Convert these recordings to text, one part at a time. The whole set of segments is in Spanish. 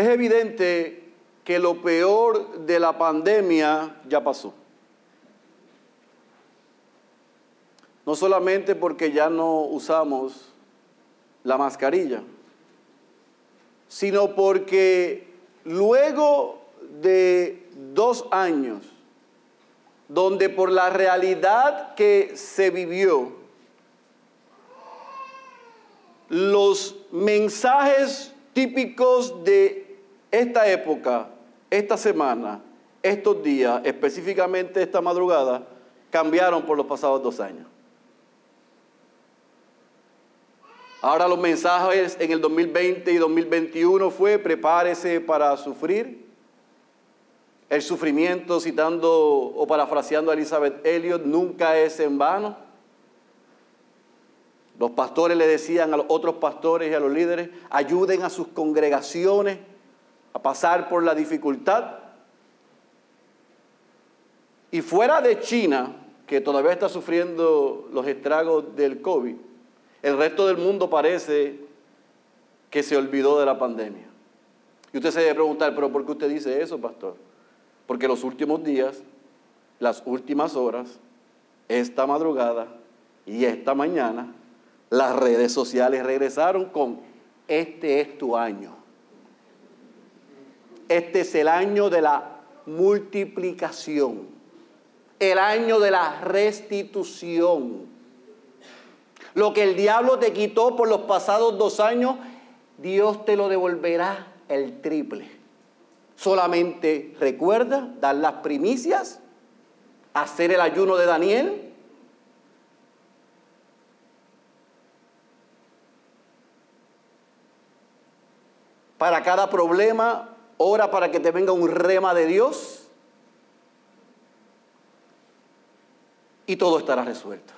Es evidente que lo peor de la pandemia ya pasó. No solamente porque ya no usamos la mascarilla, sino porque luego de dos años, donde por la realidad que se vivió, los mensajes típicos de esta época, esta semana, estos días, específicamente esta madrugada, cambiaron por los pasados dos años. Ahora los mensajes en el 2020 y 2021 fue prepárese para sufrir. El sufrimiento, citando o parafraseando a Elizabeth Elliot, nunca es en vano. Los pastores le decían a los otros pastores y a los líderes, ayuden a sus congregaciones a pasar por la dificultad. Y fuera de China, que todavía está sufriendo los estragos del COVID, el resto del mundo parece que se olvidó de la pandemia. Y usted se debe preguntar, pero ¿por qué usted dice eso, pastor? Porque los últimos días, las últimas horas, esta madrugada y esta mañana, las redes sociales regresaron con, este es tu año. Este es el año de la multiplicación, el año de la restitución lo que el diablo te quitó por los pasados dos años, Dios te lo devolverá el triple. Solamente recuerda dar las primicias, hacer el ayuno de Daniel. Para cada problema, ora para que te venga un rema de Dios. Y todo estará resuelto.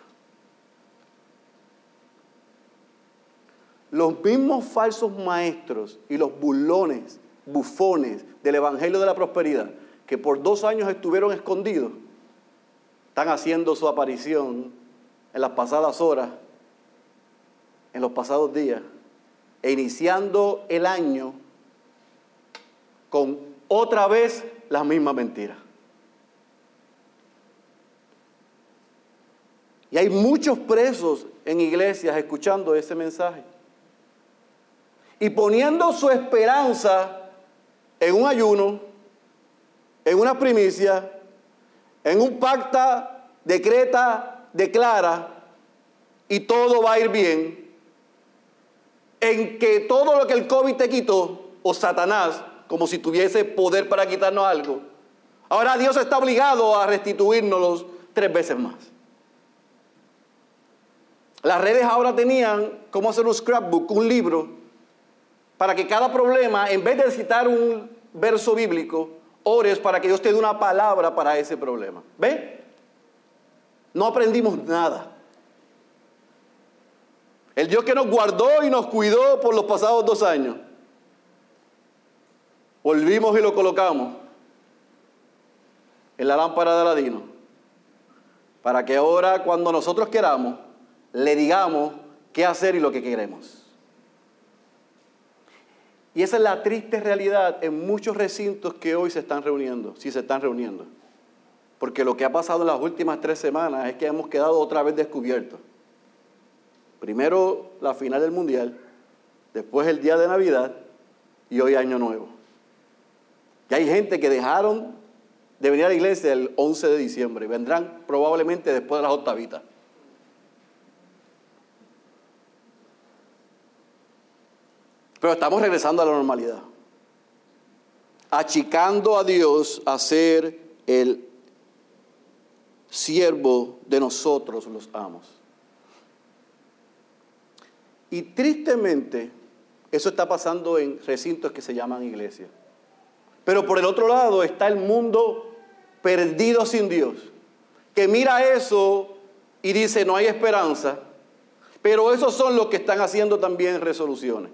los mismos falsos maestros y los bulones, bufones del Evangelio de la Prosperidad, que por dos años estuvieron escondidos, están haciendo su aparición en las pasadas horas, en los pasados días, e iniciando el año con otra vez las mismas mentiras. Y hay muchos presos en iglesias escuchando ese mensaje y poniendo su esperanza en un ayuno, en una primicia, en un pacta, decreta, declara, y todo va a ir bien, en que todo lo que el COVID te quitó, o Satanás, como si tuviese poder para quitarnos algo, ahora Dios está obligado a restituirnos tres veces más. Las redes ahora tenían cómo hacer un scrapbook, un libro, para que cada problema, en vez de citar un verso bíblico, ores para que Dios te dé una palabra para ese problema. ¿Ve? No aprendimos nada. El Dios que nos guardó y nos cuidó por los pasados dos años. Volvimos y lo colocamos en la lámpara de Aladino. Para que ahora, cuando nosotros queramos, le digamos qué hacer y lo que queremos. Y esa es la triste realidad en muchos recintos que hoy se están reuniendo, si se están reuniendo. Porque lo que ha pasado en las últimas tres semanas es que hemos quedado otra vez descubiertos. Primero la final del Mundial, después el día de Navidad y hoy Año Nuevo. Y hay gente que dejaron de venir a la iglesia el 11 de diciembre. Vendrán probablemente después de las octavitas. Pero estamos regresando a la normalidad. Achicando a Dios a ser el siervo de nosotros los amos. Y tristemente, eso está pasando en recintos que se llaman iglesia. Pero por el otro lado está el mundo perdido sin Dios, que mira eso y dice no hay esperanza, pero esos son los que están haciendo también resoluciones.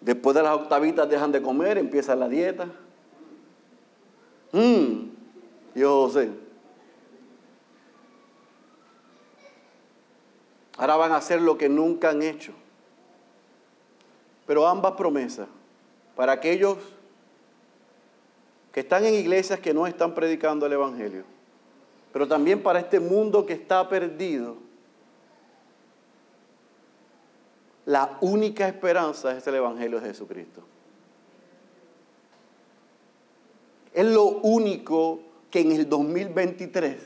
Después de las octavitas dejan de comer, empieza la dieta. Mmm, yo sé. Ahora van a hacer lo que nunca han hecho. Pero ambas promesas para aquellos que están en iglesias que no están predicando el Evangelio, pero también para este mundo que está perdido. La única esperanza es el Evangelio de Jesucristo. Es lo único que en el 2023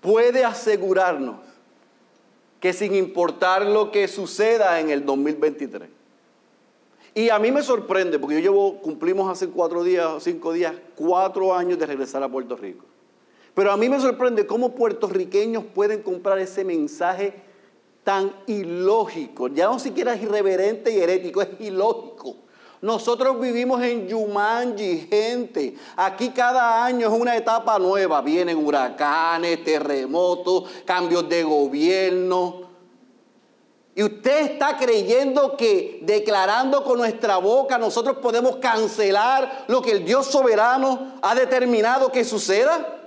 puede asegurarnos que sin importar lo que suceda en el 2023, y a mí me sorprende, porque yo llevo, cumplimos hace cuatro días, cinco días, cuatro años de regresar a Puerto Rico. Pero a mí me sorprende cómo puertorriqueños pueden comprar ese mensaje tan ilógico. Ya no siquiera es irreverente y herético, es ilógico. Nosotros vivimos en Yumanji, gente. Aquí cada año es una etapa nueva. Vienen huracanes, terremotos, cambios de gobierno. Y usted está creyendo que declarando con nuestra boca nosotros podemos cancelar lo que el Dios soberano ha determinado que suceda.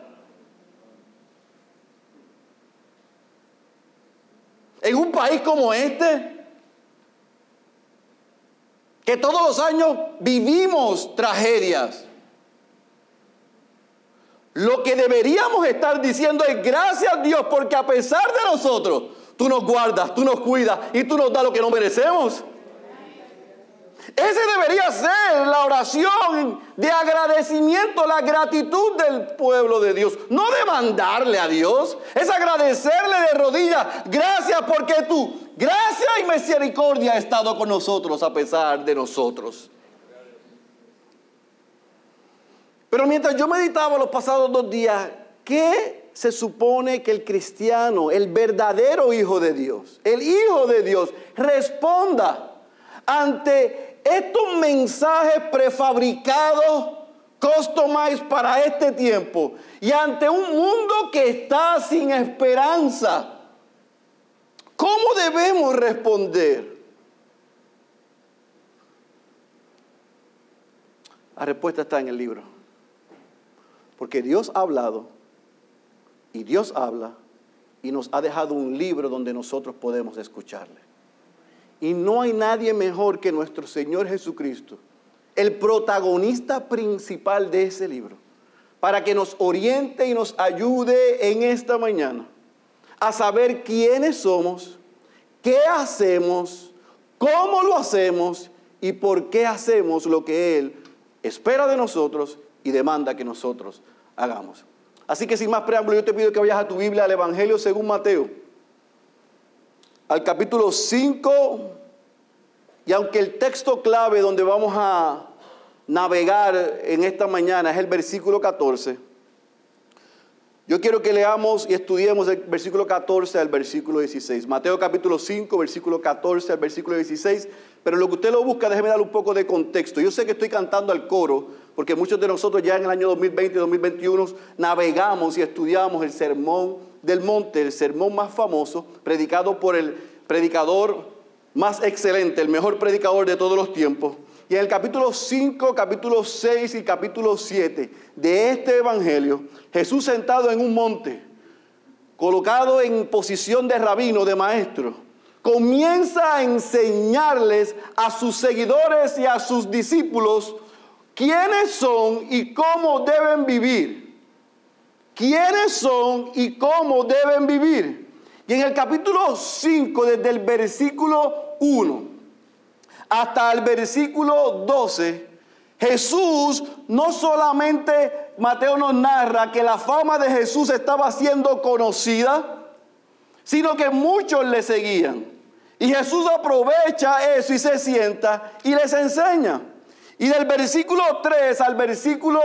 En un país como este, que todos los años vivimos tragedias, lo que deberíamos estar diciendo es gracias a Dios porque a pesar de nosotros, tú nos guardas, tú nos cuidas y tú nos das lo que no merecemos. Ese debería ser la oración de agradecimiento, la gratitud del pueblo de Dios. No demandarle a Dios, es agradecerle de rodillas. Gracias porque tú, gracia y misericordia ha estado con nosotros a pesar de nosotros. Pero mientras yo meditaba los pasados dos días, ¿qué se supone que el cristiano, el verdadero hijo de Dios, el hijo de Dios, responda ante estos mensajes prefabricados, customized para este tiempo y ante un mundo que está sin esperanza. ¿Cómo debemos responder? La respuesta está en el libro. Porque Dios ha hablado y Dios habla y nos ha dejado un libro donde nosotros podemos escucharle. Y no hay nadie mejor que nuestro Señor Jesucristo, el protagonista principal de ese libro, para que nos oriente y nos ayude en esta mañana a saber quiénes somos, qué hacemos, cómo lo hacemos y por qué hacemos lo que Él espera de nosotros y demanda que nosotros hagamos. Así que sin más preámbulo, yo te pido que vayas a tu Biblia al Evangelio según Mateo, al capítulo 5, y aunque el texto clave donde vamos a navegar en esta mañana es el versículo 14, yo quiero que leamos y estudiemos el versículo 14 al versículo 16. Mateo capítulo 5, versículo 14 al versículo 16. Pero lo que usted lo busca, déjeme darle un poco de contexto. Yo sé que estoy cantando al coro, porque muchos de nosotros ya en el año 2020 y 2021 navegamos y estudiamos el sermón del monte, el sermón más famoso, predicado por el predicador más excelente, el mejor predicador de todos los tiempos. Y en el capítulo 5, capítulo 6 y capítulo 7 de este Evangelio, Jesús sentado en un monte, colocado en posición de rabino, de maestro, comienza a enseñarles a sus seguidores y a sus discípulos quiénes son y cómo deben vivir. ¿Quiénes son y cómo deben vivir? Y en el capítulo 5, desde el versículo 1 hasta el versículo 12, Jesús no solamente, Mateo nos narra que la fama de Jesús estaba siendo conocida, sino que muchos le seguían. Y Jesús aprovecha eso y se sienta y les enseña. Y del versículo 3 al versículo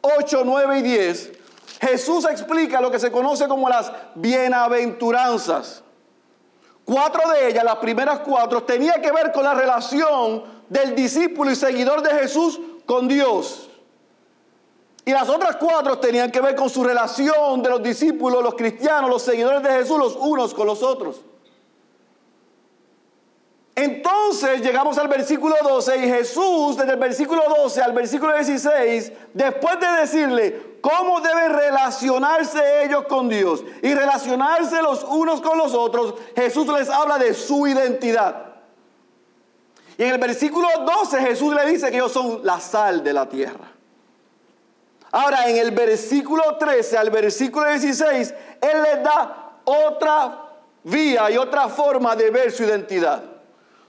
8, 9 y 10, Jesús explica lo que se conoce como las bienaventuranzas. Cuatro de ellas, las primeras cuatro, tenía que ver con la relación del discípulo y seguidor de Jesús con Dios. Y las otras cuatro tenían que ver con su relación de los discípulos, los cristianos, los seguidores de Jesús, los unos con los otros. Entonces llegamos al versículo 12 y Jesús, desde el versículo 12 al versículo 16, después de decirle, cómo deben relacionarse ellos con Dios y relacionarse los unos con los otros, Jesús les habla de su identidad. Y en el versículo 12 Jesús le dice que ellos son la sal de la tierra. Ahora, en el versículo 13 al versículo 16, Él les da otra vía y otra forma de ver su identidad.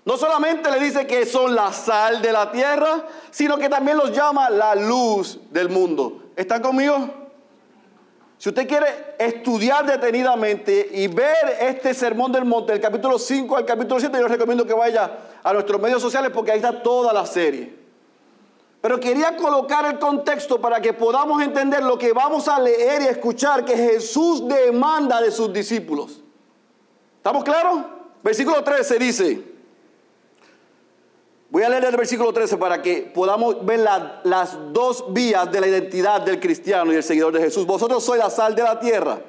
No solamente le dice que son la sal de la tierra, sino que también los llama la luz del mundo. ¿Están conmigo? Si usted quiere estudiar detenidamente y ver este sermón del monte, del capítulo 5 al capítulo 7, yo les recomiendo que vaya a nuestros medios sociales porque ahí está toda la serie. Pero quería colocar el contexto para que podamos entender lo que vamos a leer y escuchar que Jesús demanda de sus discípulos. ¿Estamos claros? Versículo 13 dice, voy a leer el versículo 13 para que podamos ver las dos vías de la identidad del cristiano y el seguidor de Jesús. Vosotros sois la sal de la tierra,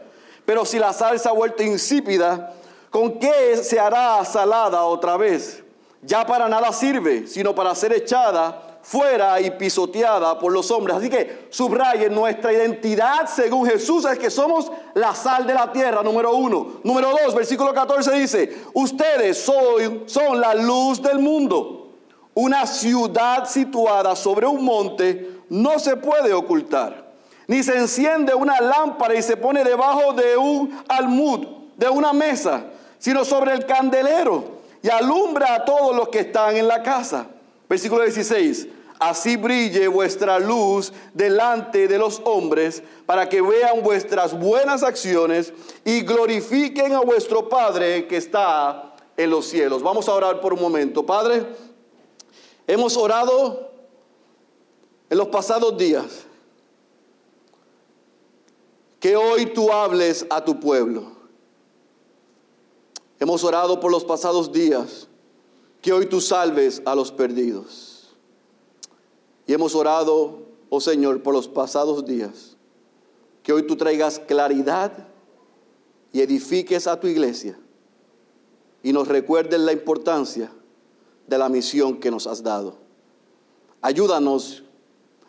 pero si la sal se ha vuelto insípida, ¿con qué se hará salada otra vez? Ya para nada sirve, sino para ser echada fuera y pisoteada por los hombres. Así que subrayen nuestra identidad según Jesús es que somos la sal de la tierra, número uno. Número dos, versículo 14 dice, ustedes son, son la luz del mundo. Una ciudad situada sobre un monte no se puede ocultar. Ni se enciende una lámpara y se pone debajo de un almud, de una mesa, sino sobre el candelero y alumbra a todos los que están en la casa. Versículo 16. Así brille vuestra luz delante de los hombres, para que vean vuestras buenas acciones y glorifiquen a vuestro Padre que está en los cielos. Vamos a orar por un momento. Padre, hemos orado en los pasados días. Que hoy tú hables a tu pueblo. Hemos orado por los pasados días que hoy tú salves a los perdidos. Y hemos orado, oh Señor, por los pasados días, que hoy tú traigas claridad y edifiques a tu iglesia y nos recuerdes la importancia de la misión que nos has dado. Ayúdanos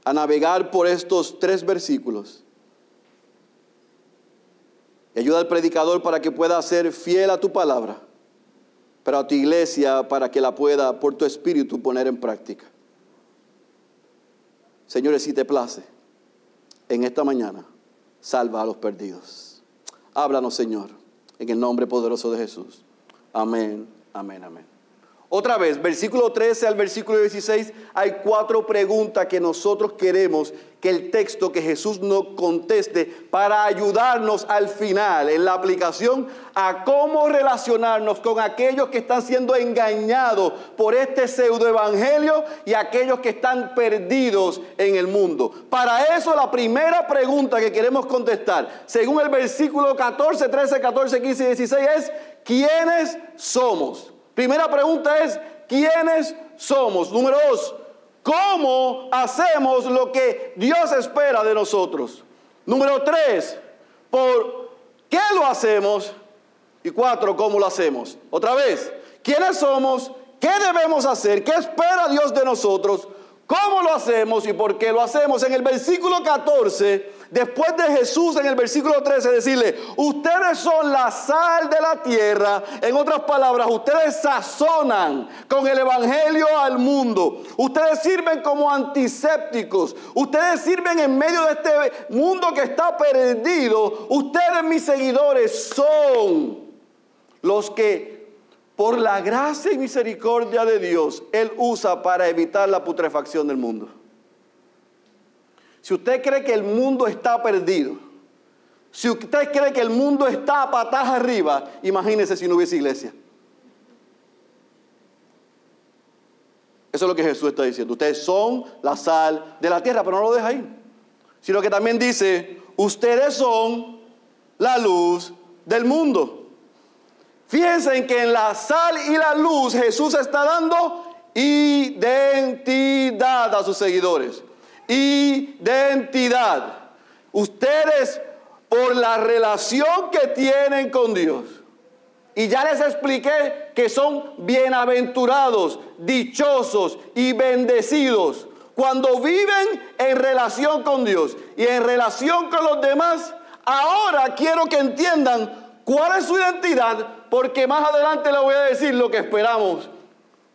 a navegar por estos tres versículos. Y ayuda al predicador para que pueda ser fiel a tu palabra pero a tu iglesia para que la pueda por tu espíritu poner en práctica. Señores, si te place, en esta mañana, salva a los perdidos. Háblanos, Señor, en el nombre poderoso de Jesús. Amén, amén, amén. Otra vez, versículo 13 al versículo 16, hay cuatro preguntas que nosotros queremos que el texto que Jesús nos conteste para ayudarnos al final en la aplicación a cómo relacionarnos con aquellos que están siendo engañados por este pseudo evangelio y aquellos que están perdidos en el mundo. Para eso la primera pregunta que queremos contestar, según el versículo 14, 13, 14, 15 y 16 es, ¿quiénes somos? Primera pregunta es, ¿quiénes somos? Número dos, ¿cómo hacemos lo que Dios espera de nosotros? Número tres, ¿por qué lo hacemos? Y cuatro, ¿cómo lo hacemos? Otra vez, ¿quiénes somos? ¿Qué debemos hacer? ¿Qué espera Dios de nosotros? ¿Cómo lo hacemos y por qué lo hacemos? En el versículo 14, después de Jesús en el versículo 13 decirle, ustedes son la sal de la tierra, en otras palabras, ustedes sazonan con el Evangelio al mundo, ustedes sirven como antisépticos, ustedes sirven en medio de este mundo que está perdido, ustedes mis seguidores son los que por la gracia y misericordia de Dios, Él usa para evitar la putrefacción del mundo. Si usted cree que el mundo está perdido, si usted cree que el mundo está a patas arriba, imagínese si no hubiese iglesia. Eso es lo que Jesús está diciendo. Ustedes son la sal de la tierra, pero no lo deja ahí. Sino que también dice, ustedes son la luz del mundo. Fíjense en que en la sal y la luz Jesús está dando identidad a sus seguidores. Identidad. Ustedes por la relación que tienen con Dios. Y ya les expliqué que son bienaventurados, dichosos y bendecidos cuando viven en relación con Dios y en relación con los demás. Ahora quiero que entiendan cuál es su identidad porque más adelante le voy a decir lo que esperamos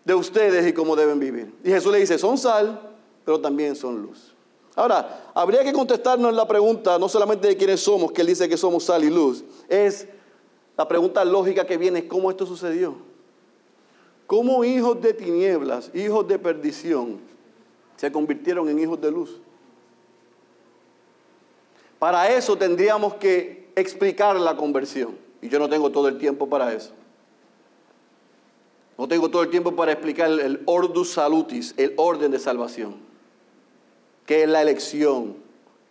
de ustedes y cómo deben vivir. Y Jesús le dice, son sal, pero también son luz. Ahora, habría que contestarnos la pregunta, no solamente de quiénes somos, que él dice que somos sal y luz, es la pregunta lógica que viene, ¿cómo esto sucedió? ¿Cómo hijos de tinieblas, hijos de perdición, se convirtieron en hijos de luz? Para eso tendríamos que explicar la conversión. Y yo no tengo todo el tiempo para eso. No tengo todo el tiempo para explicar el ordus salutis, el orden de salvación. ¿Qué es la elección?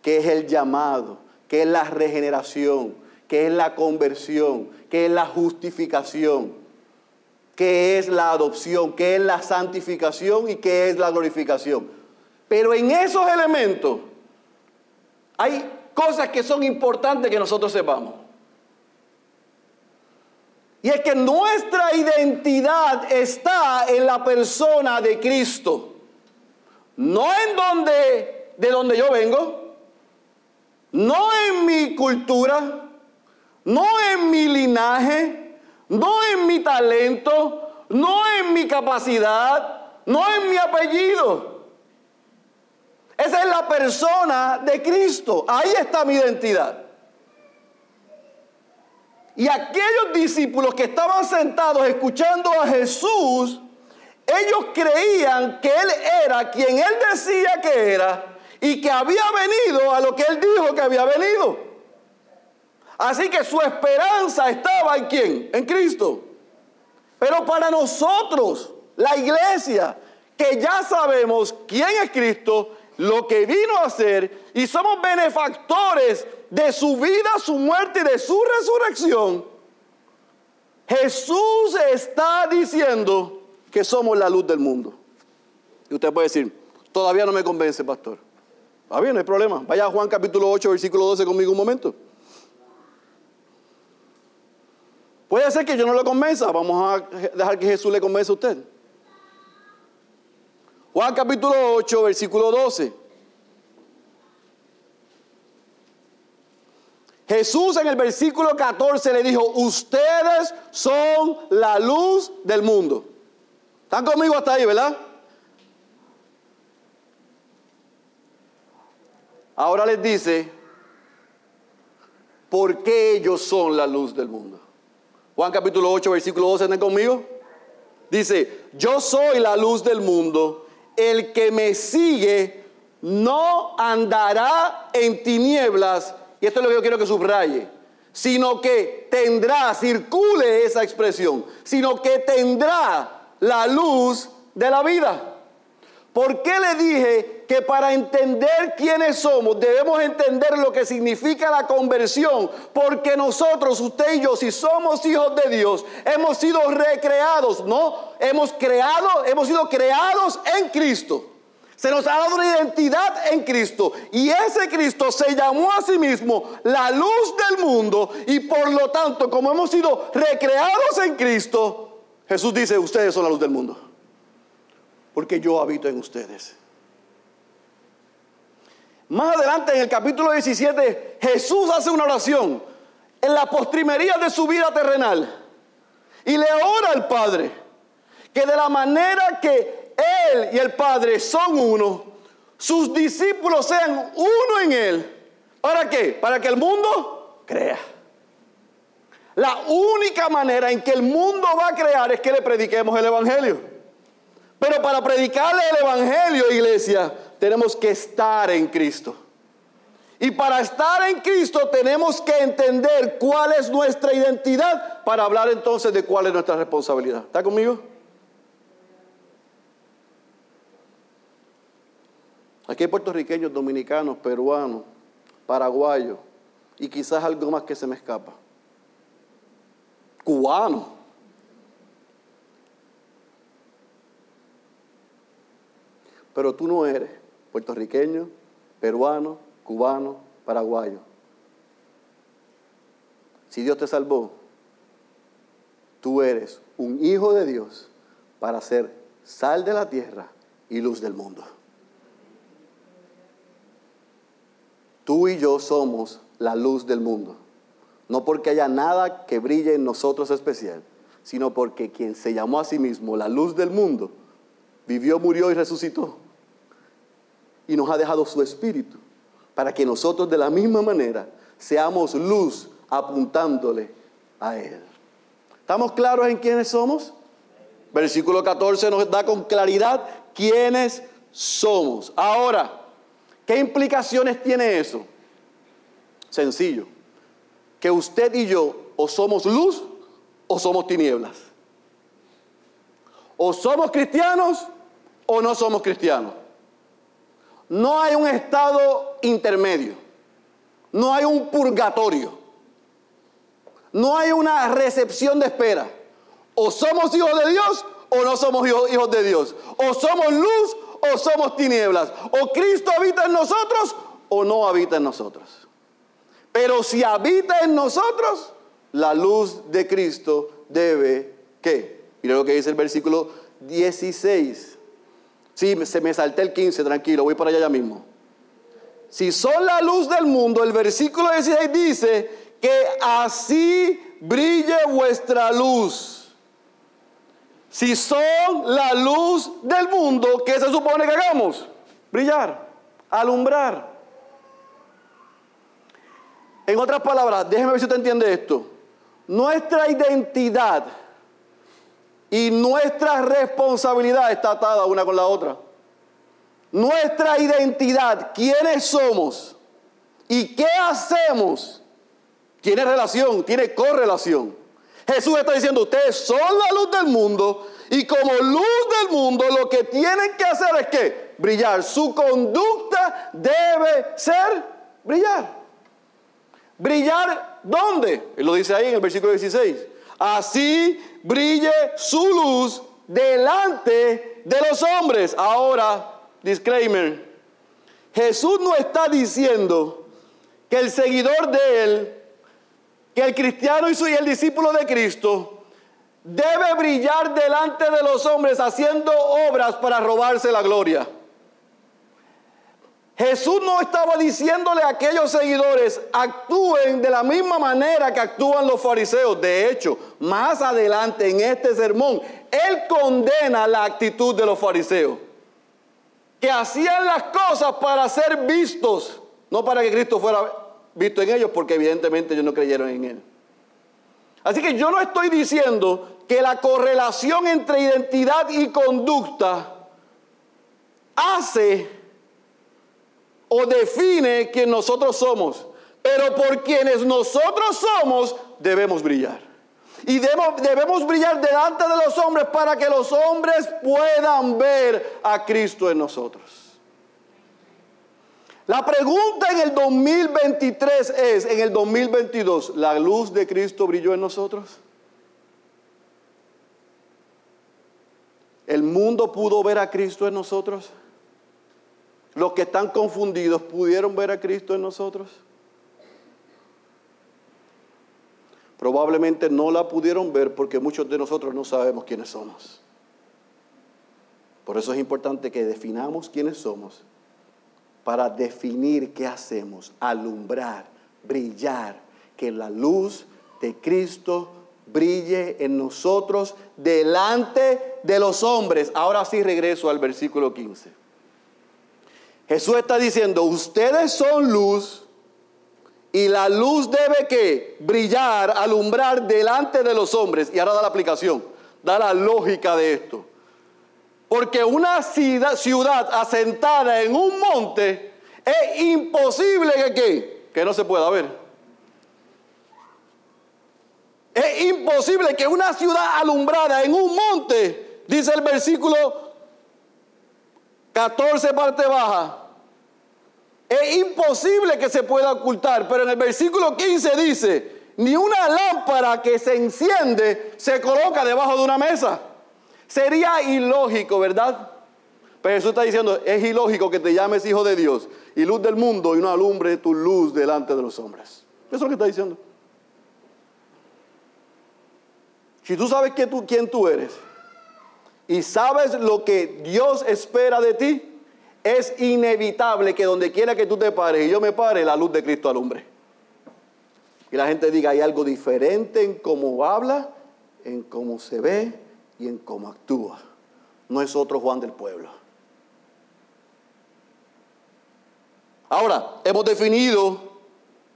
¿Qué es el llamado? ¿Qué es la regeneración? ¿Qué es la conversión? ¿Qué es la justificación? ¿Qué es la adopción? ¿Qué es la santificación? ¿Y qué es la glorificación? Pero en esos elementos hay cosas que son importantes que nosotros sepamos. Y es que nuestra identidad está en la persona de Cristo. No en donde, de donde yo vengo, no en mi cultura, no en mi linaje, no en mi talento, no en mi capacidad, no en mi apellido. Esa es la persona de Cristo. Ahí está mi identidad. Y aquellos discípulos que estaban sentados escuchando a Jesús, ellos creían que Él era quien Él decía que era y que había venido a lo que Él dijo que había venido. Así que su esperanza estaba en quién? En Cristo. Pero para nosotros, la iglesia, que ya sabemos quién es Cristo, lo que vino a hacer y somos benefactores de su vida, su muerte y de su resurrección, Jesús está diciendo que somos la luz del mundo. Y usted puede decir, todavía no me convence, pastor. Va bien, no hay problema. Vaya a Juan capítulo 8, versículo 12 conmigo un momento. Puede ser que yo no lo convenza. Vamos a dejar que Jesús le convenza a usted. Juan capítulo 8, versículo 12. Jesús en el versículo 14 le dijo, ustedes son la luz del mundo. ¿Están conmigo hasta ahí, verdad? Ahora les dice, ¿por qué ellos son la luz del mundo? Juan capítulo 8, versículo 12, ¿están conmigo? Dice, yo soy la luz del mundo el que me sigue no andará en tinieblas, y esto es lo que yo quiero que subraye, sino que tendrá, circule esa expresión, sino que tendrá la luz de la vida. ¿Por qué le dije que para entender quiénes somos debemos entender lo que significa la conversión? Porque nosotros, usted y yo, si somos hijos de Dios, hemos sido recreados, ¿no? Hemos creado, hemos sido creados en Cristo. Se nos ha dado una identidad en Cristo. Y ese Cristo se llamó a sí mismo la luz del mundo. Y por lo tanto, como hemos sido recreados en Cristo, Jesús dice, ustedes son la luz del mundo porque yo habito en ustedes. Más adelante en el capítulo 17, Jesús hace una oración en la postrimería de su vida terrenal y le ora al Padre que de la manera que Él y el Padre son uno, sus discípulos sean uno en Él. ¿Para qué? Para que el mundo crea. La única manera en que el mundo va a crear es que le prediquemos el Evangelio. Pero para predicarle el Evangelio, iglesia, tenemos que estar en Cristo. Y para estar en Cristo tenemos que entender cuál es nuestra identidad para hablar entonces de cuál es nuestra responsabilidad. ¿Está conmigo? Aquí hay puertorriqueños, dominicanos, peruanos, paraguayos y quizás algo más que se me escapa. Cubanos. Pero tú no eres puertorriqueño, peruano, cubano, paraguayo. Si Dios te salvó, tú eres un hijo de Dios para ser sal de la tierra y luz del mundo. Tú y yo somos la luz del mundo. No porque haya nada que brille en nosotros especial, sino porque quien se llamó a sí mismo la luz del mundo, vivió, murió y resucitó. Y nos ha dejado su espíritu para que nosotros de la misma manera seamos luz apuntándole a Él. ¿Estamos claros en quiénes somos? Versículo 14 nos da con claridad quiénes somos. Ahora, ¿qué implicaciones tiene eso? Sencillo. Que usted y yo o somos luz o somos tinieblas. O somos cristianos o no somos cristianos. No hay un estado intermedio. No hay un purgatorio. No hay una recepción de espera. O somos hijos de Dios o no somos hijos de Dios. O somos luz o somos tinieblas. O Cristo habita en nosotros o no habita en nosotros. Pero si habita en nosotros, la luz de Cristo debe, ¿qué? Mira lo que dice el versículo 16. Sí, se me salté el 15, tranquilo, voy para allá ya mismo. Si son la luz del mundo, el versículo 16 dice que así brille vuestra luz. Si son la luz del mundo, ¿qué se supone que hagamos? Brillar, alumbrar. En otras palabras, déjeme ver si usted entiende esto. Nuestra identidad y nuestra responsabilidad está atada una con la otra. Nuestra identidad, quiénes somos y qué hacemos, tiene relación, tiene correlación. Jesús está diciendo, ustedes son la luz del mundo y como luz del mundo lo que tienen que hacer es que brillar. Su conducta debe ser brillar. ¿Brillar dónde? Él lo dice ahí en el versículo 16. Así brille su luz delante de los hombres. Ahora, disclaimer, Jesús no está diciendo que el seguidor de él, que el cristiano y el discípulo de Cristo, debe brillar delante de los hombres haciendo obras para robarse la gloria. Jesús no estaba diciéndole a aquellos seguidores, actúen de la misma manera que actúan los fariseos. De hecho, más adelante en este sermón, Él condena la actitud de los fariseos, que hacían las cosas para ser vistos, no para que Cristo fuera visto en ellos, porque evidentemente ellos no creyeron en Él. Así que yo no estoy diciendo que la correlación entre identidad y conducta hace o define quién nosotros somos, pero por quienes nosotros somos debemos brillar. Y debemos, debemos brillar delante de los hombres para que los hombres puedan ver a Cristo en nosotros. La pregunta en el 2023 es, en el 2022, ¿la luz de Cristo brilló en nosotros? ¿El mundo pudo ver a Cristo en nosotros? Los que están confundidos pudieron ver a Cristo en nosotros. Probablemente no la pudieron ver porque muchos de nosotros no sabemos quiénes somos. Por eso es importante que definamos quiénes somos para definir qué hacemos, alumbrar, brillar, que la luz de Cristo brille en nosotros delante de los hombres. Ahora sí regreso al versículo 15. Jesús está diciendo, ustedes son luz y la luz debe que brillar, alumbrar delante de los hombres. Y ahora da la aplicación, da la lógica de esto. Porque una ciudad, asentada en un monte es imposible que, que no se pueda ver. Es imposible que una ciudad alumbrada en un monte, dice el versículo 14 parte baja. Es imposible que se pueda ocultar, pero en el versículo 15 dice, ni una lámpara que se enciende se coloca debajo de una mesa. Sería ilógico, ¿verdad? Pero Jesús está diciendo, es ilógico que te llames hijo de Dios y luz del mundo y no alumbre tu luz delante de los hombres. Eso es lo que está diciendo. Si tú sabes que tú, quién tú eres, y sabes lo que Dios espera de ti, es inevitable que donde quiera que tú te pares y yo me pare, la luz de Cristo alumbre. Y la gente diga, hay algo diferente en cómo habla, en cómo se ve y en cómo actúa. No es otro Juan del pueblo. Ahora, hemos definido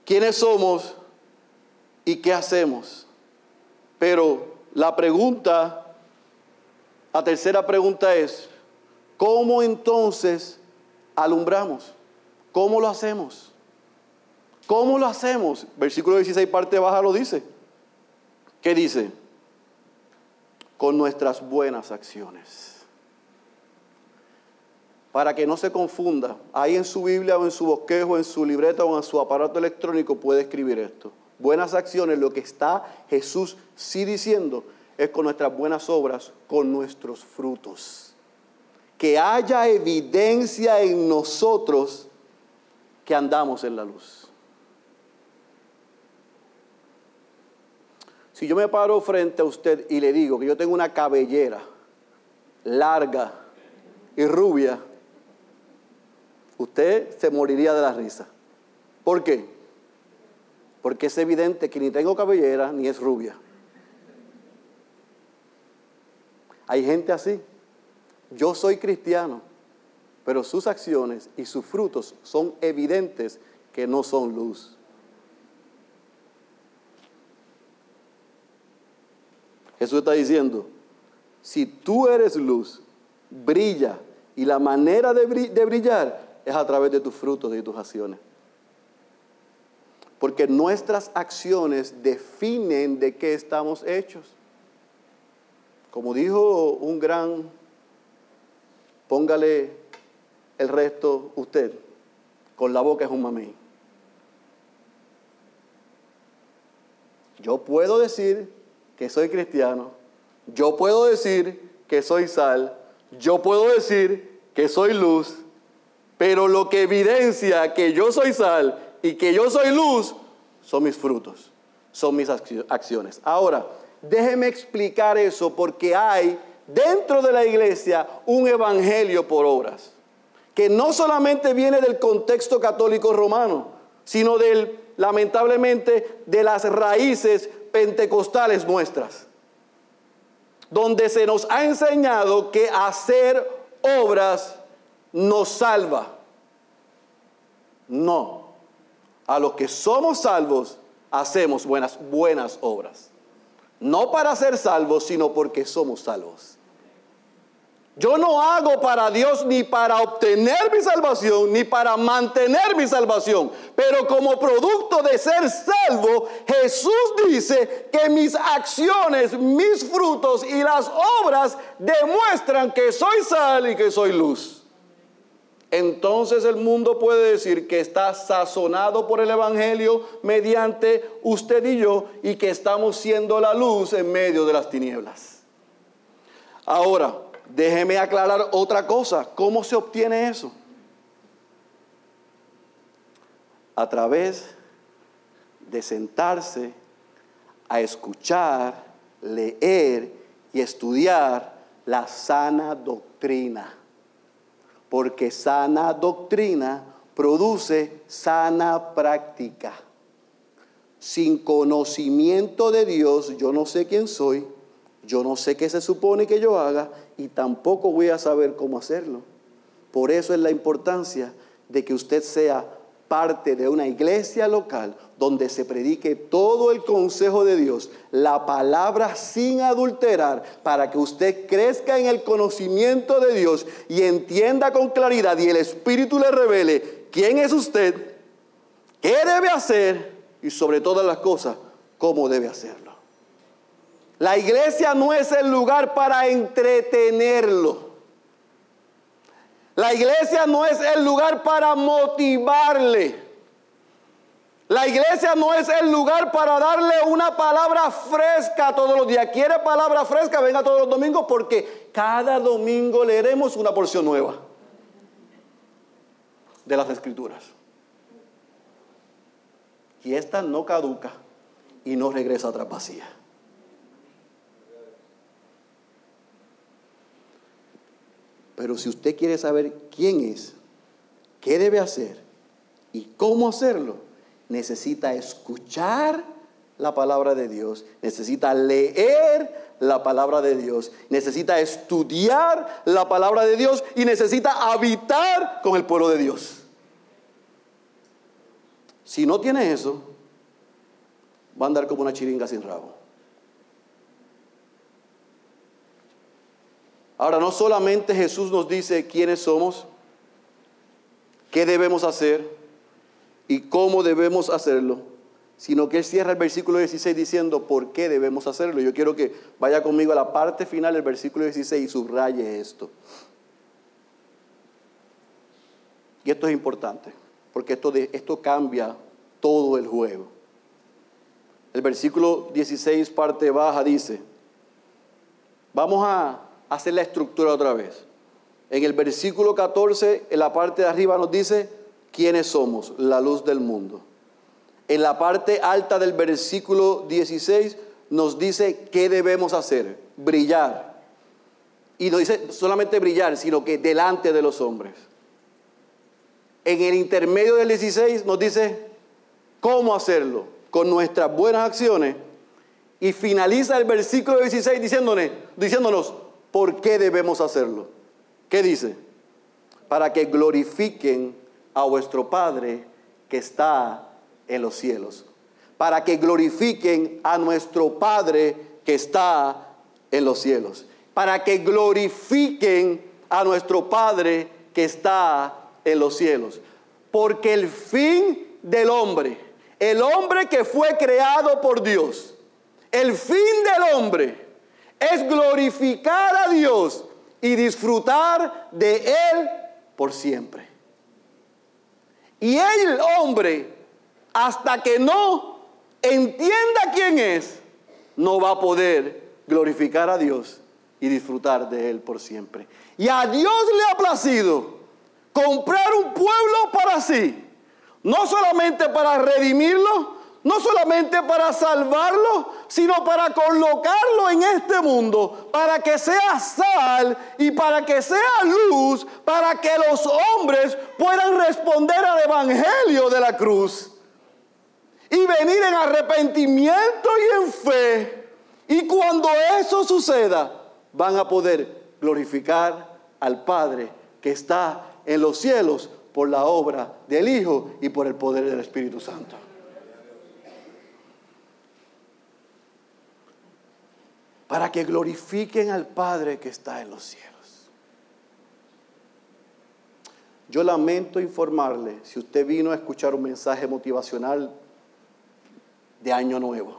quiénes somos y qué hacemos. Pero la pregunta, la tercera pregunta es, ¿cómo entonces alumbramos? ¿Cómo lo hacemos? ¿Cómo lo hacemos? Versículo 16, parte baja lo dice. ¿Qué dice? Con nuestras buenas acciones. Para que no se confunda, ahí en su Biblia o en su bosquejo, en su libreta o en su aparato electrónico puede escribir esto. Buenas acciones, lo que está Jesús sí diciendo es con nuestras buenas obras, con nuestros frutos. Que haya evidencia en nosotros que andamos en la luz. Si yo me paro frente a usted y le digo que yo tengo una cabellera larga y rubia, usted se moriría de la risa. ¿Por qué? Porque es evidente que ni tengo cabellera ni es rubia. Hay gente así. Yo soy cristiano, pero sus acciones y sus frutos son evidentes que no son luz. Jesús está diciendo, si tú eres luz, brilla. Y la manera de, brillar es a través de tus frutos y tus acciones. Porque nuestras acciones definen de qué estamos hechos. Como dijo un gran, póngale el resto usted, con la boca es un mamey. Yo puedo decir que soy cristiano, yo puedo decir que soy sal, yo puedo decir que soy luz, pero lo que evidencia que yo soy sal y que yo soy luz son mis frutos, son mis acciones. Ahora, déjeme explicar eso porque hay dentro de la iglesia un evangelio por obras, que no solamente viene del contexto católico romano, sino del, lamentablemente, de las raíces pentecostales nuestras, donde se nos ha enseñado que hacer obras nos salva. No, a los que somos salvos hacemos buenas, buenas obras. No para ser salvos, sino porque somos salvos. Yo no hago para Dios ni para obtener mi salvación, ni para mantener mi salvación. Pero como producto de ser salvo, Jesús dice que mis acciones, mis frutos y las obras demuestran que soy sal y que soy luz. Entonces el mundo puede decir que está sazonado por el Evangelio mediante usted y yo y que estamos siendo la luz en medio de las tinieblas. Ahora, Déjeme aclarar otra cosa. ¿Cómo se obtiene eso? A través de sentarse a escuchar, leer y estudiar la sana doctrina. Porque sana doctrina produce sana práctica. Sin conocimiento de Dios, yo no sé quién soy, yo no sé qué se supone que yo haga y tampoco voy a saber cómo hacerlo. Por eso es la importancia de que usted sea parte de una iglesia local donde se predique todo el consejo de Dios, la palabra sin adulterar, para que usted crezca en el conocimiento de Dios y entienda con claridad y el Espíritu le revele quién es usted, qué debe hacer y sobre todas las cosas, cómo debe hacerlo. La iglesia no es el lugar para entretenerlo. La iglesia no es el lugar para motivarle. La iglesia no es el lugar para darle una palabra fresca todos los días. ¿Quiere palabra fresca? Venga todos los domingos porque cada domingo leeremos una porción nueva de las escrituras. Y esta no caduca y no regresa a vacía. Pero si usted quiere saber quién es, qué debe hacer y cómo hacerlo, necesita escuchar la palabra de Dios, necesita leer la palabra de Dios, necesita estudiar la palabra de Dios y necesita habitar con el pueblo de Dios. Si no tiene eso, va a andar como una chiringa sin rabo. Ahora, no solamente Jesús nos dice quiénes somos, qué debemos hacer y cómo debemos hacerlo, sino que Él cierra el versículo 16 diciendo por qué debemos hacerlo. Yo quiero que vaya conmigo a la parte final del versículo 16 y subraye esto. Y esto es importante, porque esto, de, esto cambia todo el juego. El versículo 16, parte baja, dice, vamos a hacer la estructura otra vez. En el versículo 14, en la parte de arriba nos dice quiénes somos, la luz del mundo. En la parte alta del versículo 16 nos dice qué debemos hacer, brillar. Y no dice solamente brillar, sino que delante de los hombres. En el intermedio del 16 nos dice cómo hacerlo, con nuestras buenas acciones. Y finaliza el versículo 16 diciéndonos, diciéndonos ¿Por qué debemos hacerlo? ¿Qué dice? Para que glorifiquen a vuestro Padre que está en los cielos. Para que glorifiquen a nuestro Padre que está en los cielos. Para que glorifiquen a nuestro Padre que está en los cielos. Porque el fin del hombre, el hombre que fue creado por Dios, el fin del hombre es glorificar a Dios y disfrutar de Él por siempre. Y el hombre, hasta que no entienda quién es, no va a poder glorificar a Dios y disfrutar de Él por siempre. Y a Dios le ha placido comprar un pueblo para sí, no solamente para redimirlo, no solamente para salvarlo, sino para colocarlo en este mundo, para que sea sal y para que sea luz, para que los hombres puedan responder al Evangelio de la cruz y venir en arrepentimiento y en fe. Y cuando eso suceda, van a poder glorificar al Padre que está en los cielos por la obra del Hijo y por el poder del Espíritu Santo. Para que glorifiquen al Padre que está en los cielos. Yo lamento informarle, si usted vino a escuchar un mensaje motivacional de Año Nuevo,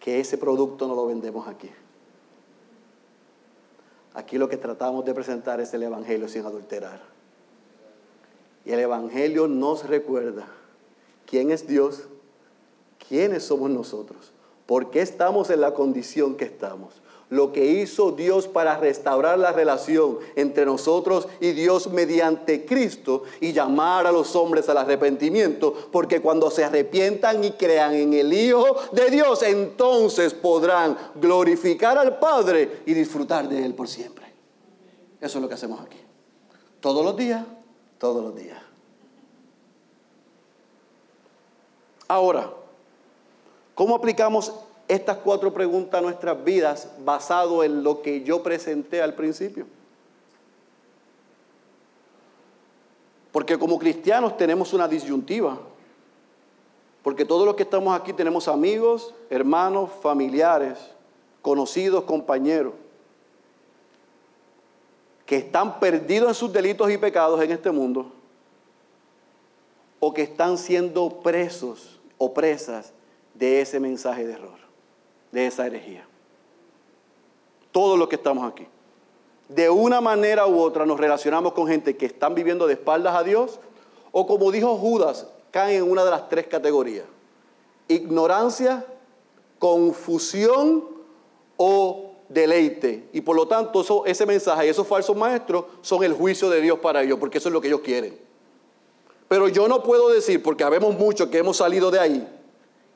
que ese producto no lo vendemos aquí. Aquí lo que tratamos de presentar es el Evangelio sin adulterar. Y el Evangelio nos recuerda quién es Dios, quiénes somos nosotros ¿Por qué estamos en la condición que estamos? Lo que hizo Dios para restaurar la relación entre nosotros y Dios mediante Cristo y llamar a los hombres al arrepentimiento, porque cuando se arrepientan y crean en el Hijo de Dios, entonces podrán glorificar al Padre y disfrutar de Él por siempre. Eso es lo que hacemos aquí. Todos los días, todos los días. Ahora, ¿Cómo aplicamos estas cuatro preguntas a nuestras vidas basado en lo que yo presenté al principio? Porque como cristianos tenemos una disyuntiva. Porque todos los que estamos aquí tenemos amigos, hermanos, familiares, conocidos, compañeros, que están perdidos en sus delitos y pecados en este mundo, o que están siendo presos o presas de ese mensaje de error, de esa herejía. Todos los que estamos aquí. De una manera u otra nos relacionamos con gente que están viviendo de espaldas a Dios o como dijo Judas, caen en una de las tres categorías. Ignorancia, confusión o deleite. Y por lo tanto ese mensaje y esos falsos maestros son el juicio de Dios para ellos, porque eso es lo que ellos quieren. Pero yo no puedo decir, porque habemos muchos que hemos salido de ahí,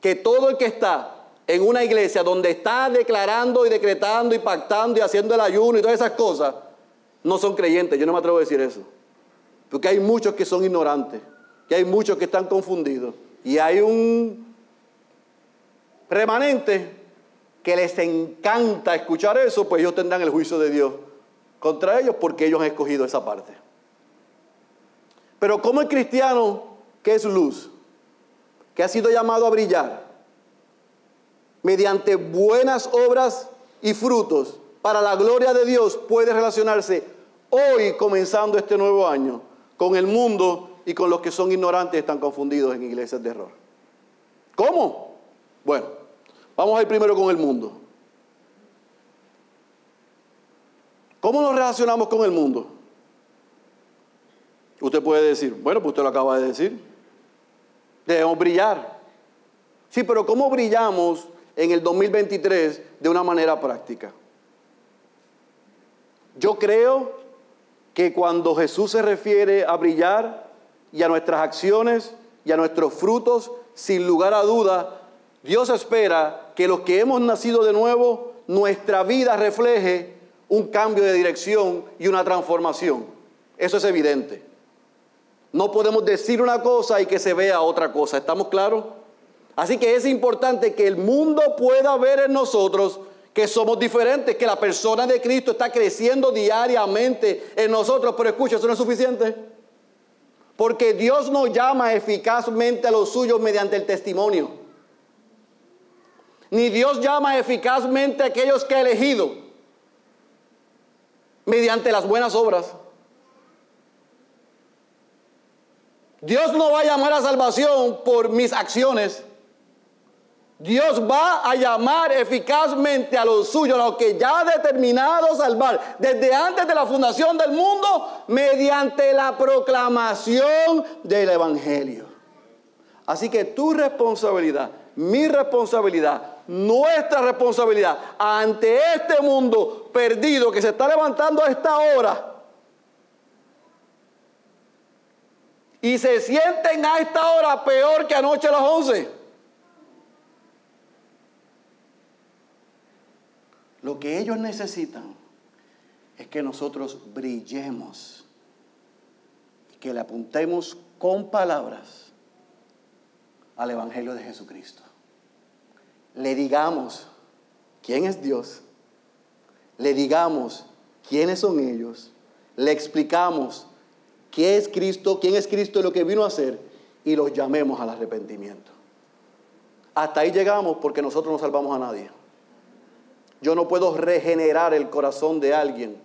que todo el que está en una iglesia donde está declarando y decretando y pactando y haciendo el ayuno y todas esas cosas, no son creyentes. Yo no me atrevo a decir eso. Porque hay muchos que son ignorantes, que hay muchos que están confundidos y hay un remanente que les encanta escuchar eso, pues ellos tendrán el juicio de Dios contra ellos porque ellos han escogido esa parte. Pero como el cristiano que es luz, que ha sido llamado a brillar, mediante buenas obras y frutos para la gloria de Dios, puede relacionarse hoy, comenzando este nuevo año, con el mundo y con los que son ignorantes y están confundidos en iglesias de error. ¿Cómo? Bueno, vamos a ir primero con el mundo. ¿Cómo nos relacionamos con el mundo? Usted puede decir, bueno, pues usted lo acaba de decir. Debemos brillar. Sí, pero ¿cómo brillamos en el 2023 de una manera práctica? Yo creo que cuando Jesús se refiere a brillar y a nuestras acciones y a nuestros frutos, sin lugar a duda, Dios espera que los que hemos nacido de nuevo, nuestra vida refleje un cambio de dirección y una transformación. Eso es evidente. No podemos decir una cosa y que se vea otra cosa. ¿Estamos claros? Así que es importante que el mundo pueda ver en nosotros que somos diferentes, que la persona de Cristo está creciendo diariamente en nosotros. Pero escucha, eso no es suficiente. Porque Dios nos llama eficazmente a los suyos mediante el testimonio. Ni Dios llama eficazmente a aquellos que ha elegido mediante las buenas obras. Dios no va a llamar a salvación por mis acciones. Dios va a llamar eficazmente a los suyos, a los que ya ha determinado salvar desde antes de la fundación del mundo, mediante la proclamación del Evangelio. Así que tu responsabilidad, mi responsabilidad, nuestra responsabilidad ante este mundo perdido que se está levantando a esta hora y se sienten a esta hora peor que anoche a las 11. Lo que ellos necesitan es que nosotros brillemos y que le apuntemos con palabras al Evangelio de Jesucristo. Le digamos quién es Dios, le digamos quiénes son ellos, le explicamos quién es Cristo, quién es Cristo y lo que vino a hacer y los llamemos al arrepentimiento. Hasta ahí llegamos porque nosotros no salvamos a nadie. Yo no puedo regenerar el corazón de alguien.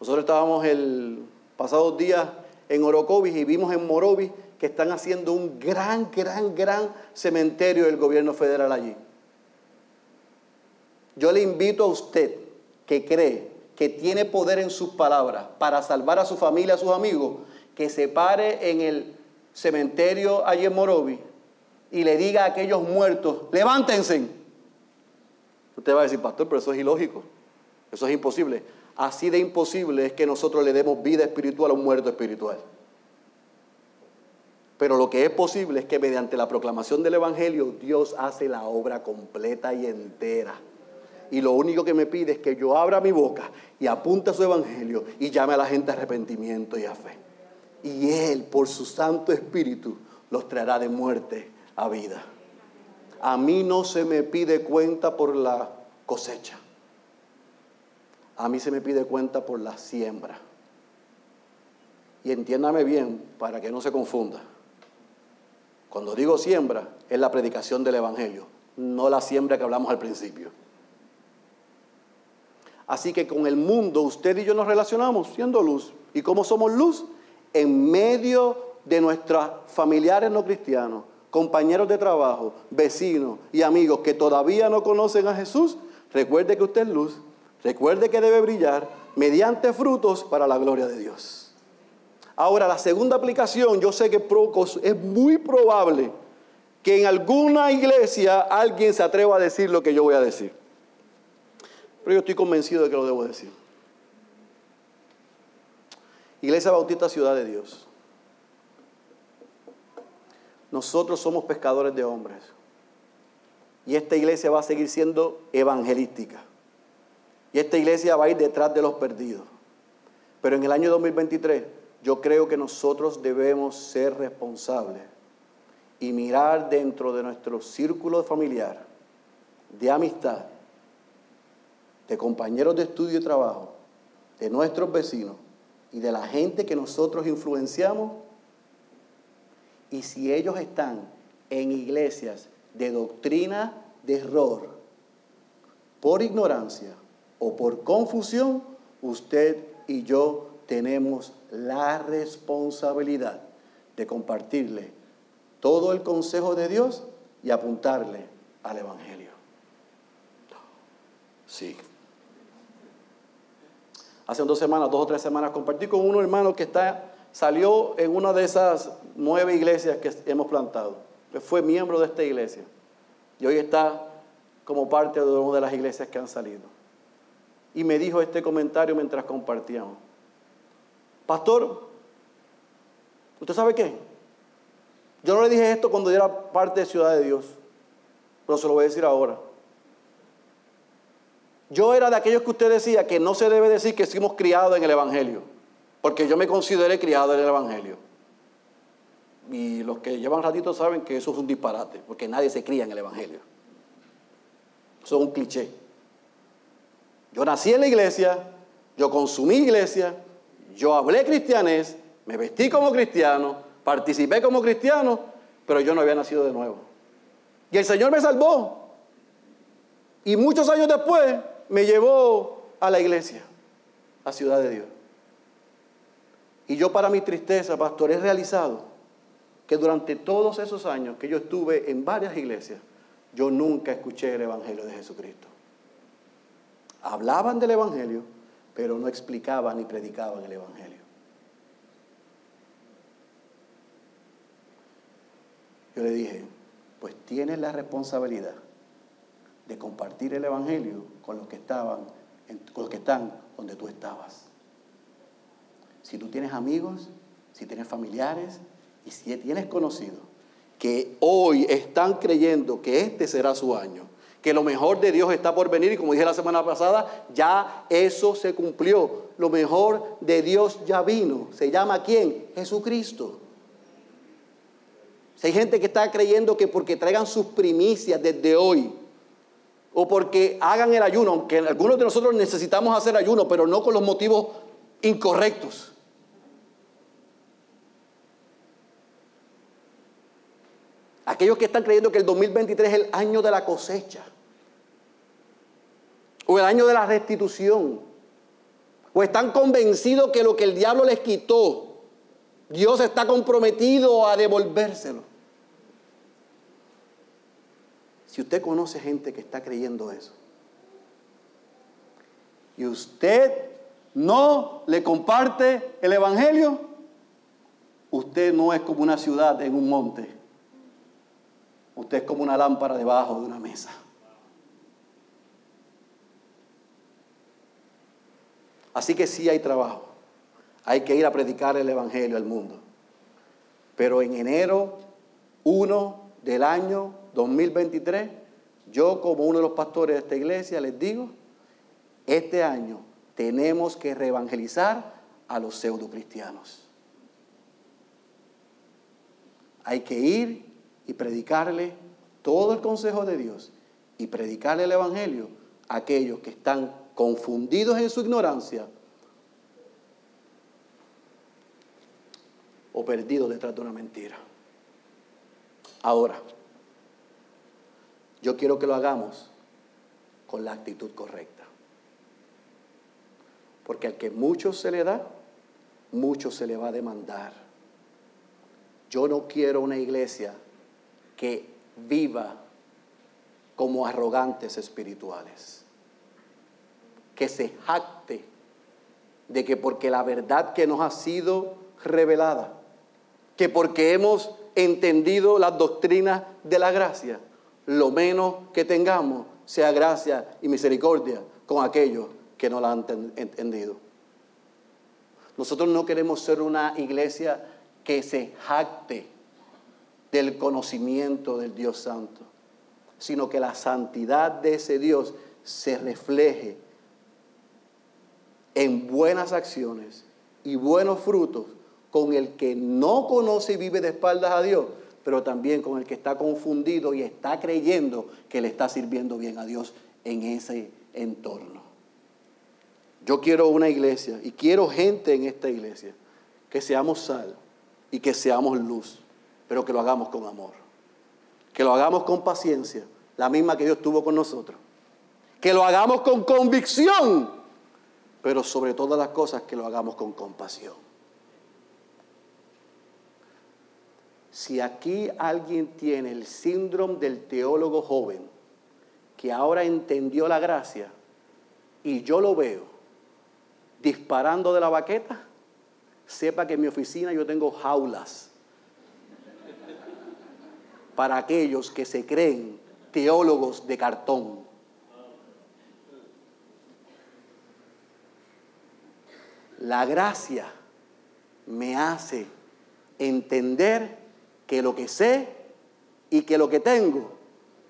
Nosotros estábamos el pasado día en Orocovis y vimos en Morovis que están haciendo un gran, gran, gran cementerio del gobierno federal allí. Yo le invito a usted que cree que tiene poder en sus palabras para salvar a su familia, a sus amigos, que se pare en el cementerio allí en Morovi y le diga a aquellos muertos, levántense. Usted va a decir, pastor, pero eso es ilógico, eso es imposible. Así de imposible es que nosotros le demos vida espiritual a un muerto espiritual. Pero lo que es posible es que mediante la proclamación del Evangelio Dios hace la obra completa y entera. Y lo único que me pide es que yo abra mi boca y apunte a su Evangelio y llame a la gente a arrepentimiento y a fe. Y Él, por su Santo Espíritu, los traerá de muerte a vida. A mí no se me pide cuenta por la cosecha. A mí se me pide cuenta por la siembra. Y entiéndame bien para que no se confunda. Cuando digo siembra, es la predicación del Evangelio, no la siembra que hablamos al principio. Así que con el mundo usted y yo nos relacionamos siendo luz. ¿Y cómo somos luz? En medio de nuestros familiares no cristianos, compañeros de trabajo, vecinos y amigos que todavía no conocen a Jesús, recuerde que usted es luz, recuerde que debe brillar mediante frutos para la gloria de Dios. Ahora, la segunda aplicación, yo sé que es muy probable que en alguna iglesia alguien se atreva a decir lo que yo voy a decir. Pero yo estoy convencido de que lo debo decir. Iglesia Bautista Ciudad de Dios. Nosotros somos pescadores de hombres. Y esta iglesia va a seguir siendo evangelística. Y esta iglesia va a ir detrás de los perdidos. Pero en el año 2023 yo creo que nosotros debemos ser responsables y mirar dentro de nuestro círculo familiar, de amistad, de compañeros de estudio y trabajo, de nuestros vecinos y de la gente que nosotros influenciamos. Y si ellos están en iglesias de doctrina de error, por ignorancia o por confusión, usted y yo tenemos la responsabilidad de compartirle todo el consejo de Dios y apuntarle al Evangelio. Sí. Hace dos semanas, dos o tres semanas, compartí con uno hermano que está, salió en una de esas nueve iglesias que hemos plantado. Fue miembro de esta iglesia. Y hoy está como parte de una de las iglesias que han salido. Y me dijo este comentario mientras compartíamos. Pastor, ¿usted sabe qué? Yo no le dije esto cuando yo era parte de Ciudad de Dios, pero se lo voy a decir ahora. Yo era de aquellos que usted decía que no se debe decir que fuimos criados en el Evangelio, porque yo me consideré criado en el Evangelio. Y los que llevan ratito saben que eso es un disparate, porque nadie se cría en el Evangelio. Eso es un cliché. Yo nací en la iglesia, yo consumí iglesia, yo hablé cristianés, me vestí como cristiano, participé como cristiano, pero yo no había nacido de nuevo. Y el Señor me salvó. Y muchos años después me llevó a la iglesia, a Ciudad de Dios. Y yo para mi tristeza, pastor, he realizado que durante todos esos años que yo estuve en varias iglesias, yo nunca escuché el Evangelio de Jesucristo. Hablaban del Evangelio, pero no explicaban ni predicaban el Evangelio. Yo le dije, pues tienes la responsabilidad de compartir el Evangelio con los que estaban, con los que están donde tú estabas. Si tú tienes amigos, si tienes familiares y si tienes conocidos que hoy están creyendo que este será su año, que lo mejor de Dios está por venir y como dije la semana pasada, ya eso se cumplió. Lo mejor de Dios ya vino. ¿Se llama quién? Jesucristo. Si hay gente que está creyendo que porque traigan sus primicias desde hoy, o porque hagan el ayuno, aunque algunos de nosotros necesitamos hacer ayuno, pero no con los motivos incorrectos. Aquellos que están creyendo que el 2023 es el año de la cosecha, o el año de la restitución, o están convencidos que lo que el diablo les quitó, Dios está comprometido a devolvérselo. Si usted conoce gente que está creyendo eso, y usted no le comparte el Evangelio, usted no es como una ciudad en un monte. Usted es como una lámpara debajo de una mesa. Así que sí hay trabajo. Hay que ir a predicar el Evangelio al mundo. Pero en enero 1 del año 2023, yo como uno de los pastores de esta iglesia les digo, este año tenemos que reevangelizar a los pseudo cristianos. Hay que ir y predicarle todo el consejo de Dios y predicarle el Evangelio a aquellos que están confundidos en su ignorancia o perdidos detrás de una mentira. Ahora, yo quiero que lo hagamos con la actitud correcta. Porque al que mucho se le da, mucho se le va a demandar. Yo no quiero una iglesia que viva como arrogantes espirituales, que se jacte de que porque la verdad que nos ha sido revelada, que porque hemos entendido las doctrinas de la gracia, lo menos que tengamos sea gracia y misericordia con aquellos que no la han entendido. Nosotros no queremos ser una iglesia que se jacte del conocimiento del Dios Santo, sino que la santidad de ese Dios se refleje en buenas acciones y buenos frutos con el que no conoce y vive de espaldas a Dios, pero también con el que está confundido y está creyendo que le está sirviendo bien a Dios en ese entorno. Yo quiero una iglesia y quiero gente en esta iglesia que seamos sal y que seamos luz, pero que lo hagamos con amor, que lo hagamos con paciencia, la misma que Dios tuvo con nosotros, que lo hagamos con convicción, pero sobre todas las cosas que lo hagamos con compasión. Si aquí alguien tiene el síndrome del teólogo joven, que ahora entendió la gracia, y yo lo veo disparando de la baqueta, sepa que en mi oficina yo tengo jaulas para aquellos que se creen teólogos de cartón. La gracia me hace entender que lo que sé y que lo que tengo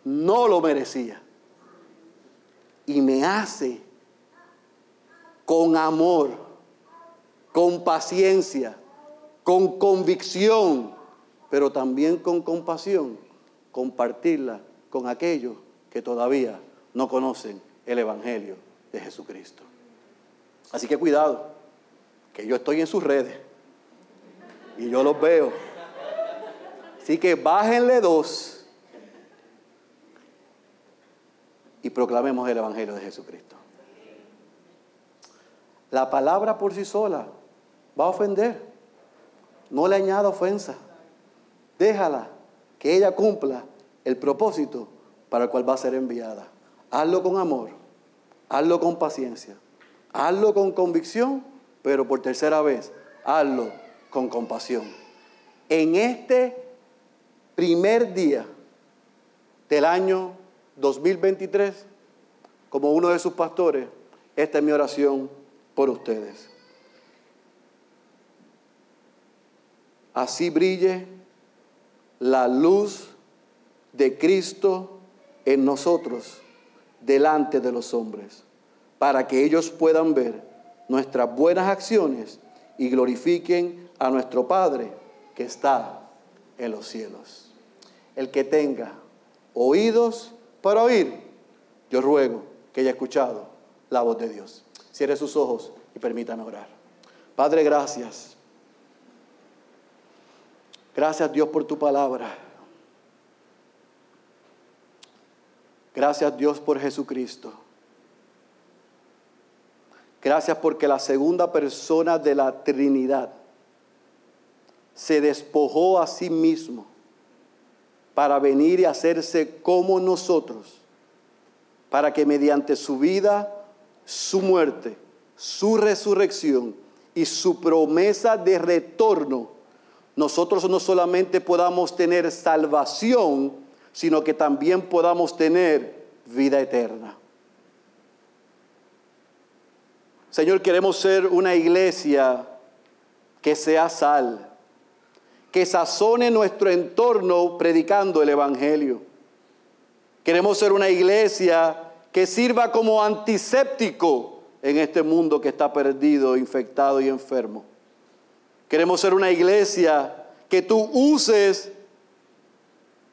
no lo merecía. Y me hace con amor, con paciencia, con convicción, pero también con compasión, compartirla con aquellos que todavía no conocen el Evangelio de Jesucristo. Así que cuidado, que yo estoy en sus redes y yo los veo. Así que bájenle dos y proclamemos el Evangelio de Jesucristo. La palabra por sí sola va a ofender. No le añada ofensa. Déjala que ella cumpla el propósito para el cual va a ser enviada. Hazlo con amor, hazlo con paciencia, hazlo con convicción, pero por tercera vez, hazlo con compasión. En este primer día del año 2023, como uno de sus pastores, esta es mi oración por ustedes. Así brille la luz de Cristo en nosotros delante de los hombres, para que ellos puedan ver nuestras buenas acciones y glorifiquen a nuestro Padre que está en los cielos. El que tenga oídos para oír, yo ruego que haya escuchado la voz de Dios. Cierre sus ojos y permítame orar. Padre, gracias. Gracias Dios por tu palabra. Gracias Dios por Jesucristo. Gracias porque la segunda persona de la Trinidad se despojó a sí mismo para venir y hacerse como nosotros, para que mediante su vida su muerte, su resurrección y su promesa de retorno, nosotros no solamente podamos tener salvación, sino que también podamos tener vida eterna. Señor, queremos ser una iglesia que sea sal, que sazone nuestro entorno predicando el Evangelio. Queremos ser una iglesia que sirva como antiséptico en este mundo que está perdido, infectado y enfermo. Queremos ser una iglesia que tú uses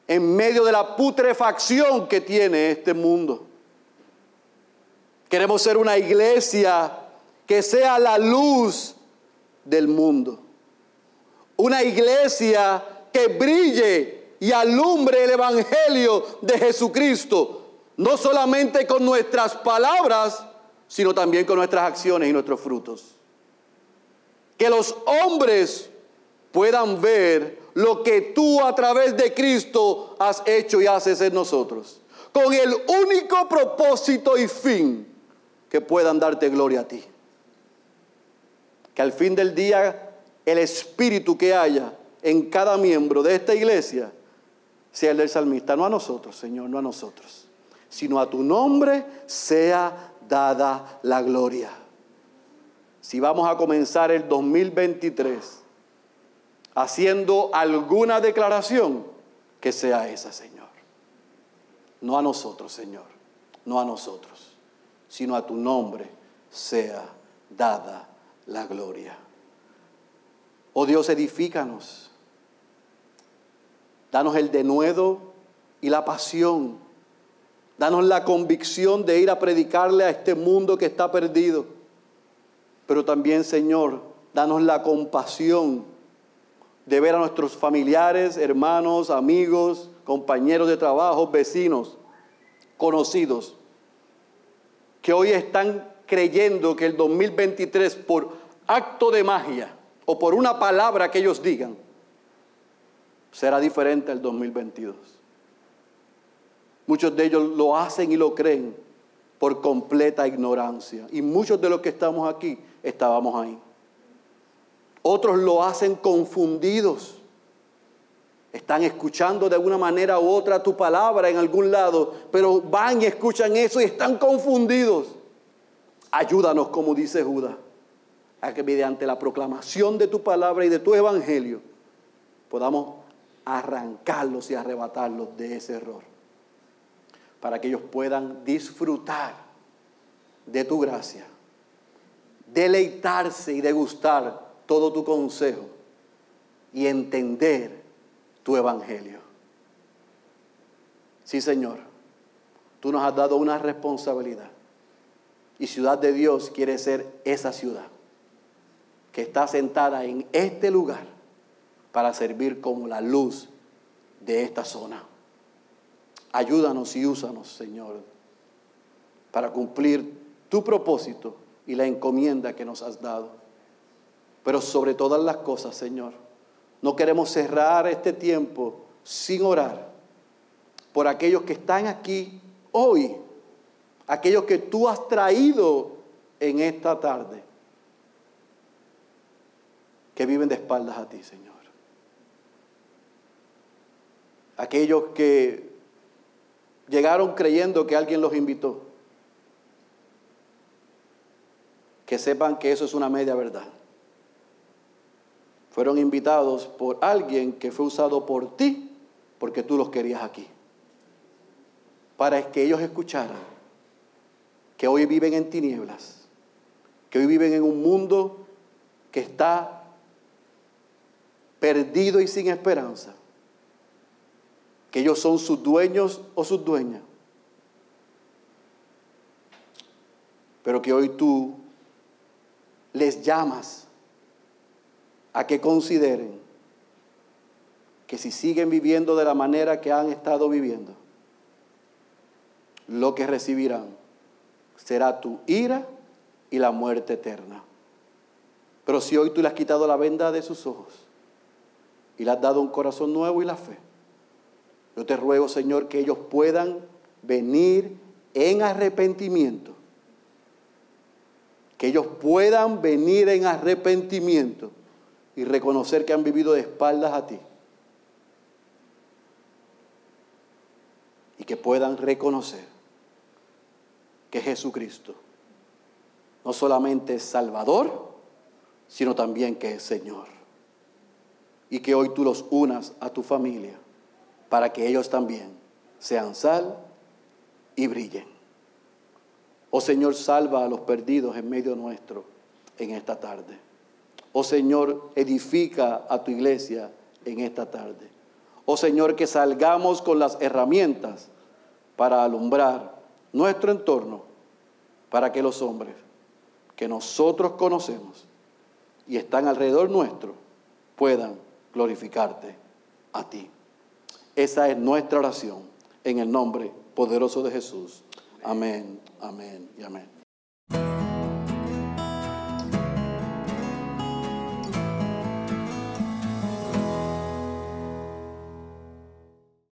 en medio de la putrefacción que tiene este mundo. Queremos ser una iglesia que sea la luz del mundo. Una iglesia que brille y alumbre el Evangelio de Jesucristo no solamente con nuestras palabras, sino también con nuestras acciones y nuestros frutos. Que los hombres puedan ver lo que tú a través de Cristo has hecho y haces en nosotros. Con el único propósito y fin que puedan darte gloria a ti. Que al fin del día el espíritu que haya en cada miembro de esta iglesia sea el del salmista, no a nosotros, Señor, no a nosotros sino a tu nombre sea dada la gloria. Si vamos a comenzar el 2023 haciendo alguna declaración, que sea esa, Señor. No a nosotros, Señor, no a nosotros, sino a tu nombre sea dada la gloria. Oh Dios, edifícanos. Danos el denuedo y la pasión. Danos la convicción de ir a predicarle a este mundo que está perdido. Pero también, Señor, danos la compasión de ver a nuestros familiares, hermanos, amigos, compañeros de trabajo, vecinos, conocidos, que hoy están creyendo que el 2023 por acto de magia o por una palabra que ellos digan será diferente al 2022. Muchos de ellos lo hacen y lo creen por completa ignorancia. Y muchos de los que estamos aquí estábamos ahí. Otros lo hacen confundidos. Están escuchando de alguna manera u otra tu palabra en algún lado, pero van y escuchan eso y están confundidos. Ayúdanos, como dice Judas, a que mediante la proclamación de tu palabra y de tu evangelio podamos arrancarlos y arrebatarlos de ese error, para que ellos puedan disfrutar de tu gracia, deleitarse y degustar todo tu consejo y entender tu evangelio. Sí, Señor, tú nos has dado una responsabilidad. Y ciudad de Dios quiere ser esa ciudad que está sentada en este lugar para servir como la luz de esta zona. Ayúdanos y úsanos, Señor, para cumplir tu propósito y la encomienda que nos has dado. Pero sobre todas las cosas, Señor, no queremos cerrar este tiempo sin orar por aquellos que están aquí hoy, aquellos que tú has traído en esta tarde, que viven de espaldas a ti, Señor. Aquellos que llegaron creyendo que alguien los invitó, que sepan que eso es una media verdad fueron invitados por alguien que fue usado por ti porque tú los querías aquí. Para que ellos escucharan que hoy viven en tinieblas, que hoy viven en un mundo que está perdido y sin esperanza, que ellos son sus dueños o sus dueñas, pero que hoy tú les llamas a que consideren que si siguen viviendo de la manera que han estado viviendo, lo que recibirán será tu ira y la muerte eterna. Pero si hoy tú le has quitado la venda de sus ojos y le has dado un corazón nuevo y la fe, yo te ruego, Señor, que ellos puedan venir en arrepentimiento. Que ellos puedan venir en arrepentimiento y reconocer que han vivido de espaldas a ti. Y que puedan reconocer que Jesucristo no solamente es Salvador, sino también que es Señor. Y que hoy tú los unas a tu familia para que ellos también sean sal y brillen. Oh Señor, salva a los perdidos en medio nuestro en esta tarde. Oh Señor, edifica a tu iglesia en esta tarde. Oh Señor, que salgamos con las herramientas para alumbrar nuestro entorno, para que los hombres que nosotros conocemos y están alrededor nuestro puedan glorificarte a ti. Esa es nuestra oración en el nombre poderoso de Jesús. Amén, amén y amén.